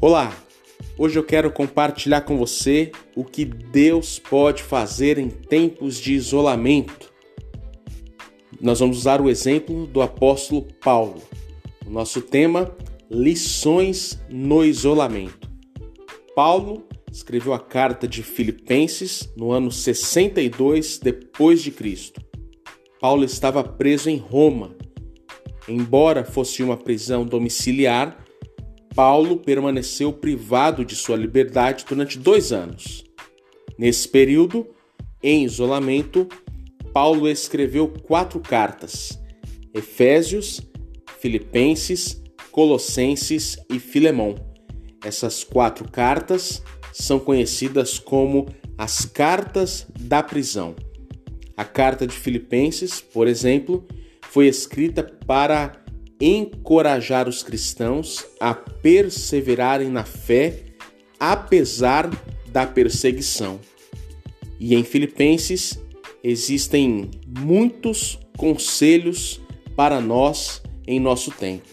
Olá! Hoje eu quero compartilhar com você o que Deus pode fazer em tempos de isolamento. Nós vamos usar o exemplo do apóstolo Paulo. O nosso tema: lições no isolamento. Paulo escreveu a carta de Filipenses no ano 62 depois de Cristo. Paulo estava preso em Roma. Embora fosse uma prisão domiciliar, Paulo permaneceu privado de sua liberdade durante dois anos. Nesse período, em isolamento, Paulo escreveu quatro cartas: Efésios, Filipenses, Colossenses e Filemão. Essas quatro cartas são conhecidas como as cartas da prisão. A carta de Filipenses, por exemplo, foi escrita para encorajar os cristãos a perseverarem na fé apesar da perseguição. E em Filipenses existem muitos conselhos para nós em nosso tempo.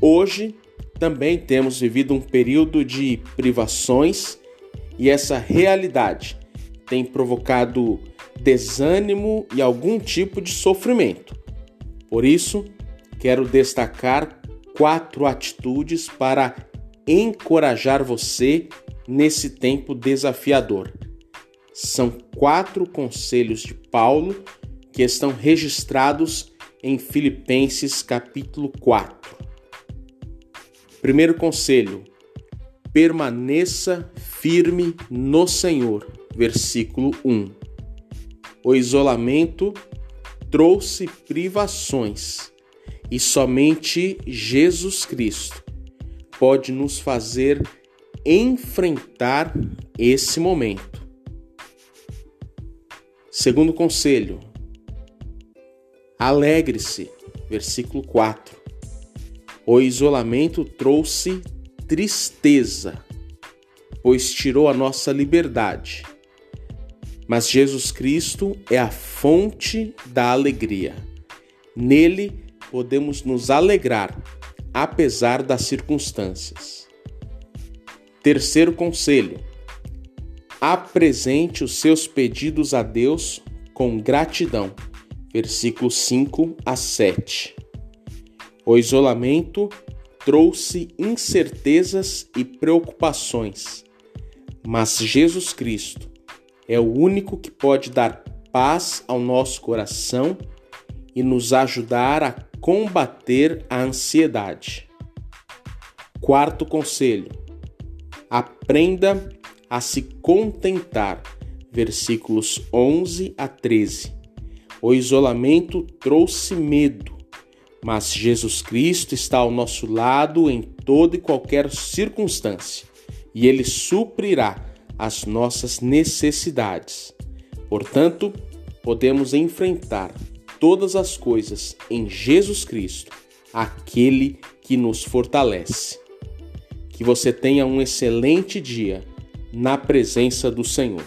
Hoje também temos vivido um período de privações e essa realidade tem provocado desânimo e algum tipo de sofrimento. Por isso, quero destacar quatro atitudes para encorajar você nesse tempo desafiador. São quatro conselhos de Paulo que estão registrados em Filipenses capítulo 4. Primeiro conselho: permaneça firme no Senhor. Versículo 1. O isolamento trouxe privações e somente Jesus Cristo pode nos fazer enfrentar esse momento. Segundo conselho, alegre-se, versículo 4. O isolamento trouxe tristeza, pois tirou a nossa liberdade. Mas Jesus Cristo é a fonte da alegria. Nele podemos nos alegrar, apesar das circunstâncias. Terceiro conselho: apresente os seus pedidos a Deus com gratidão. Versículos 5 a 7. O isolamento trouxe incertezas e preocupações, mas Jesus Cristo é o único que pode dar paz ao nosso coração e nos ajudar a combater a ansiedade. Quarto conselho: aprenda a se contentar. Versículos 11 a 13. O isolamento trouxe medo, mas Jesus Cristo está ao nosso lado em toda e qualquer circunstância, e ele suprirá as nossas necessidades. Portanto, podemos enfrentar todas as coisas em Jesus Cristo, aquele que nos fortalece. Que você tenha um excelente dia na presença do Senhor.